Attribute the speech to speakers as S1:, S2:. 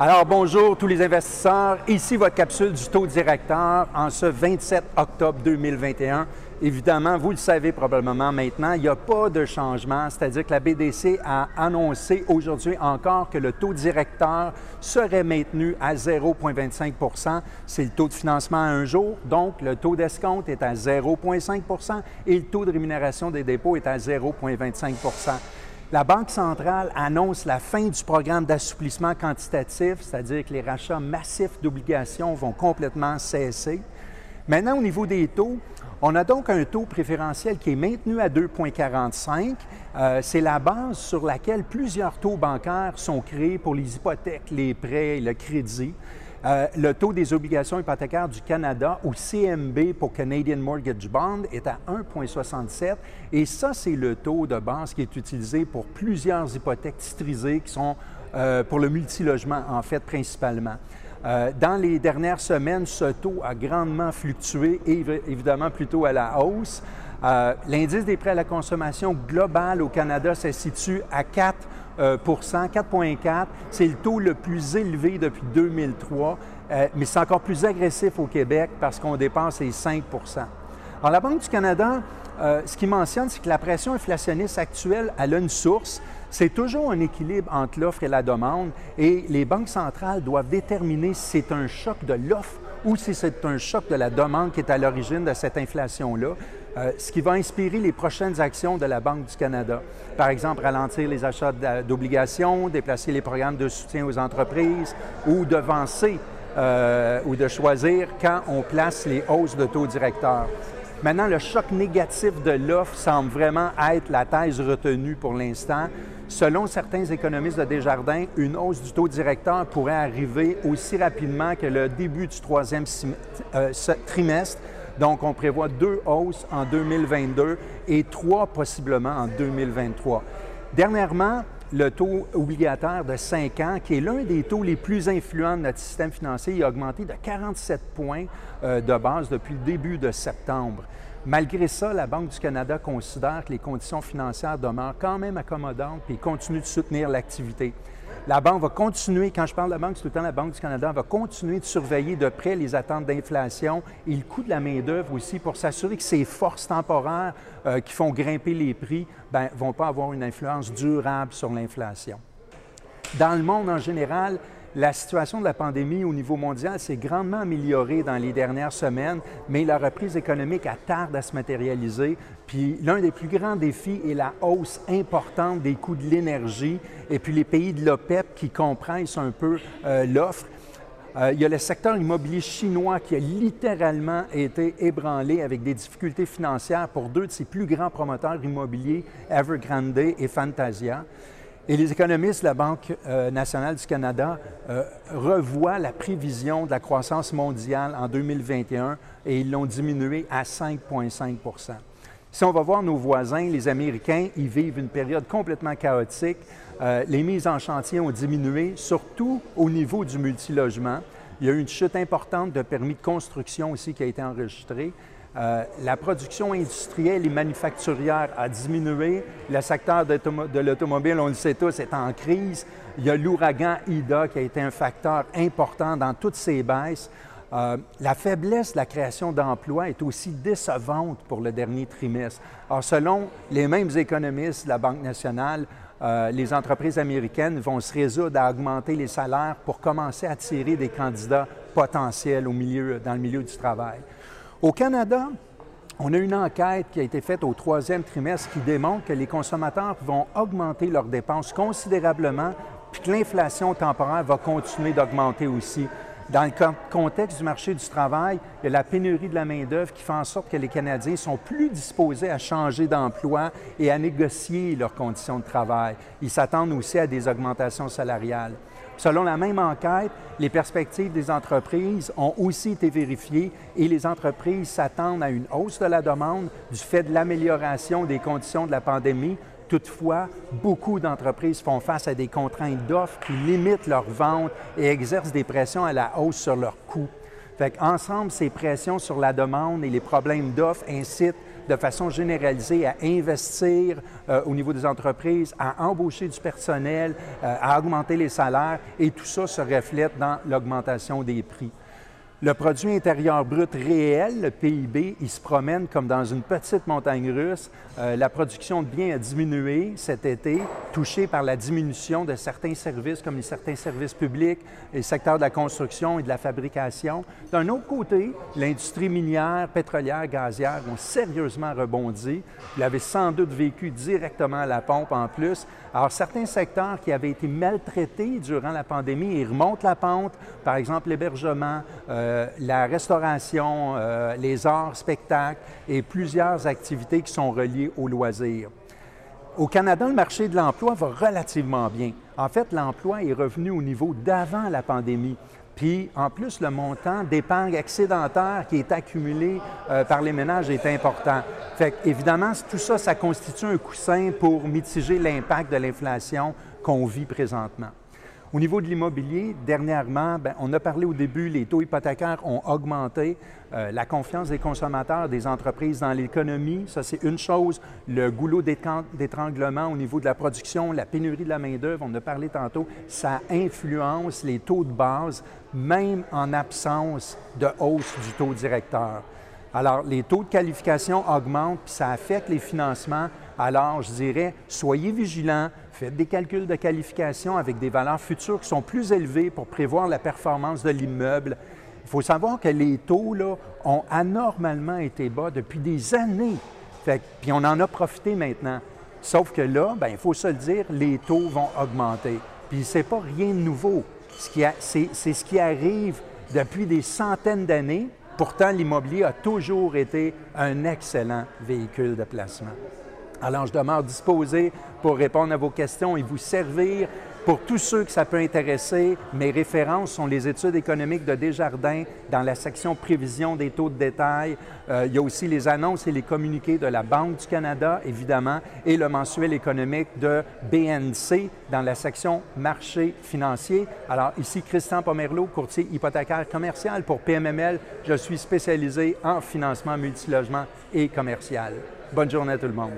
S1: Alors bonjour tous les investisseurs, ici votre capsule du taux directeur en ce 27 octobre 2021. Évidemment, vous le savez probablement maintenant, il n'y a pas de changement, c'est-à-dire que la BDC a annoncé aujourd'hui encore que le taux directeur serait maintenu à 0,25 C'est le taux de financement à un jour, donc le taux d'escompte est à 0,5% et le taux de rémunération des dépôts est à 0,25 la Banque centrale annonce la fin du programme d'assouplissement quantitatif, c'est-à-dire que les rachats massifs d'obligations vont complètement cesser. Maintenant, au niveau des taux, on a donc un taux préférentiel qui est maintenu à 2,45. Euh, c'est la base sur laquelle plusieurs taux bancaires sont créés pour les hypothèques, les prêts et le crédit. Euh, le taux des obligations hypothécaires du Canada, ou CMB pour Canadian Mortgage Bond, est à 1,67 et ça, c'est le taux de base qui est utilisé pour plusieurs hypothèques titrisées qui sont euh, pour le multilogement, en fait, principalement. Euh, dans les dernières semaines, ce taux a grandement fluctué, évidemment plutôt à la hausse. L'indice des prêts à la consommation global au Canada se situe à 4 4,4 C'est le taux le plus élevé depuis 2003, euh, mais c'est encore plus agressif au Québec parce qu'on dépasse les 5% Alors, la Banque du Canada, euh, ce qu'il mentionne, c'est que la pression inflationniste actuelle, elle a une source. C'est toujours un équilibre entre l'offre et la demande et les banques centrales doivent déterminer si c'est un choc de l'offre ou si c'est un choc de la demande qui est à l'origine de cette inflation-là. Euh, ce qui va inspirer les prochaines actions de la Banque du Canada. Par exemple, ralentir les achats d'obligations, déplacer les programmes de soutien aux entreprises ou devancer euh, ou de choisir quand on place les hausses de taux directeurs. Maintenant, le choc négatif de l'offre semble vraiment être la thèse retenue pour l'instant. Selon certains économistes de Desjardins, une hausse du taux directeur pourrait arriver aussi rapidement que le début du troisième euh, trimestre donc, on prévoit deux hausses en 2022 et trois possiblement en 2023. Dernièrement, le taux obligataire de 5 ans, qui est l'un des taux les plus influents de notre système financier, a augmenté de 47 points euh, de base depuis le début de septembre. Malgré ça, la Banque du Canada considère que les conditions financières demeurent quand même accommodantes et continue de soutenir l'activité. La Banque va continuer, quand je parle de la Banque, c'est tout le temps la Banque du Canada, va continuer de surveiller de près les attentes d'inflation et le coût de la main-d'œuvre aussi pour s'assurer que ces forces temporaires euh, qui font grimper les prix ne ben, vont pas avoir une influence durable sur l'inflation. Dans le monde en général, la situation de la pandémie au niveau mondial s'est grandement améliorée dans les dernières semaines, mais la reprise économique a tarde à se matérialiser. Puis l'un des plus grands défis est la hausse importante des coûts de l'énergie et puis les pays de l'OPEP qui compressent un peu euh, l'offre. Euh, il y a le secteur immobilier chinois qui a littéralement été ébranlé avec des difficultés financières pour deux de ses plus grands promoteurs immobiliers, Evergrande et Fantasia. Et les économistes de la Banque euh, nationale du Canada euh, revoient la prévision de la croissance mondiale en 2021 et ils l'ont diminuée à 5,5% Si on va voir nos voisins, les Américains, ils vivent une période complètement chaotique. Euh, les mises en chantier ont diminué, surtout au niveau du multilogement. Il y a eu une chute importante de permis de construction aussi qui a été enregistrée. Euh, la production industrielle et manufacturière a diminué. Le secteur de l'automobile, on le sait tous, est en crise. Il y a l'ouragan Ida qui a été un facteur important dans toutes ces baisses. Euh, la faiblesse de la création d'emplois est aussi décevante pour le dernier trimestre. Alors, selon les mêmes économistes de la Banque nationale, euh, les entreprises américaines vont se résoudre à augmenter les salaires pour commencer à attirer des candidats potentiels dans le milieu du travail. Au Canada, on a une enquête qui a été faite au troisième trimestre qui démontre que les consommateurs vont augmenter leurs dépenses considérablement, puis que l'inflation temporaire va continuer d'augmenter aussi. Dans le contexte du marché du travail, il y a la pénurie de la main-d'œuvre qui fait en sorte que les Canadiens sont plus disposés à changer d'emploi et à négocier leurs conditions de travail. Ils s'attendent aussi à des augmentations salariales. Selon la même enquête, les perspectives des entreprises ont aussi été vérifiées et les entreprises s'attendent à une hausse de la demande du fait de l'amélioration des conditions de la pandémie. Toutefois, beaucoup d'entreprises font face à des contraintes d'offres qui limitent leurs ventes et exercent des pressions à la hausse sur leurs coûts. Ensemble, ces pressions sur la demande et les problèmes d'offres incitent de façon généralisée à investir euh, au niveau des entreprises, à embaucher du personnel, euh, à augmenter les salaires et tout ça se reflète dans l'augmentation des prix. Le produit intérieur brut réel, le PIB, il se promène comme dans une petite montagne russe. Euh, la production de biens a diminué cet été, touché par la diminution de certains services comme les certains services publics, les secteurs de la construction et de la fabrication. D'un autre côté, l'industrie minière, pétrolière, gazière ont sérieusement rebondi. Vous l'avez sans doute vécu directement à la pompe en plus. Alors, certains secteurs qui avaient été maltraités durant la pandémie, ils remontent la pente, par exemple l'hébergement, euh, la restauration, euh, les arts, spectacles et plusieurs activités qui sont reliées au loisir. Au Canada, le marché de l'emploi va relativement bien. En fait, l'emploi est revenu au niveau d'avant la pandémie. Puis, en plus, le montant d'épargne excédentaire qui est accumulé euh, par les ménages est important. Fait évidemment, tout ça, ça constitue un coussin pour mitiger l'impact de l'inflation qu'on vit présentement. Au niveau de l'immobilier, dernièrement, ben, on a parlé au début, les taux hypothécaires ont augmenté. Euh, la confiance des consommateurs, des entreprises dans l'économie, ça c'est une chose. Le goulot d'étranglement au niveau de la production, la pénurie de la main-d'œuvre, on a parlé tantôt, ça influence les taux de base, même en absence de hausse du taux directeur. Alors, les taux de qualification augmentent, puis ça affecte les financements. Alors, je dirais, soyez vigilants, faites des calculs de qualification avec des valeurs futures qui sont plus élevées pour prévoir la performance de l'immeuble. Il faut savoir que les taux là, ont anormalement été bas depuis des années. puis on en a profité maintenant. Sauf que là, bien, il faut se le dire, les taux vont augmenter. Puis c'est pas rien de nouveau. C'est ce qui arrive depuis des centaines d'années. Pourtant, l'immobilier a toujours été un excellent véhicule de placement. Alors, je demeure disposé pour répondre à vos questions et vous servir. Pour tous ceux que ça peut intéresser, mes références sont les études économiques de Desjardins dans la section prévision des taux de détail. Euh, il y a aussi les annonces et les communiqués de la Banque du Canada, évidemment, et le mensuel économique de BNC dans la section marché financier. Alors ici, Christian Pomerleau, courtier hypothécaire commercial pour PMML. Je suis spécialisé en financement multilogement et commercial. Bonne journée à tout le monde.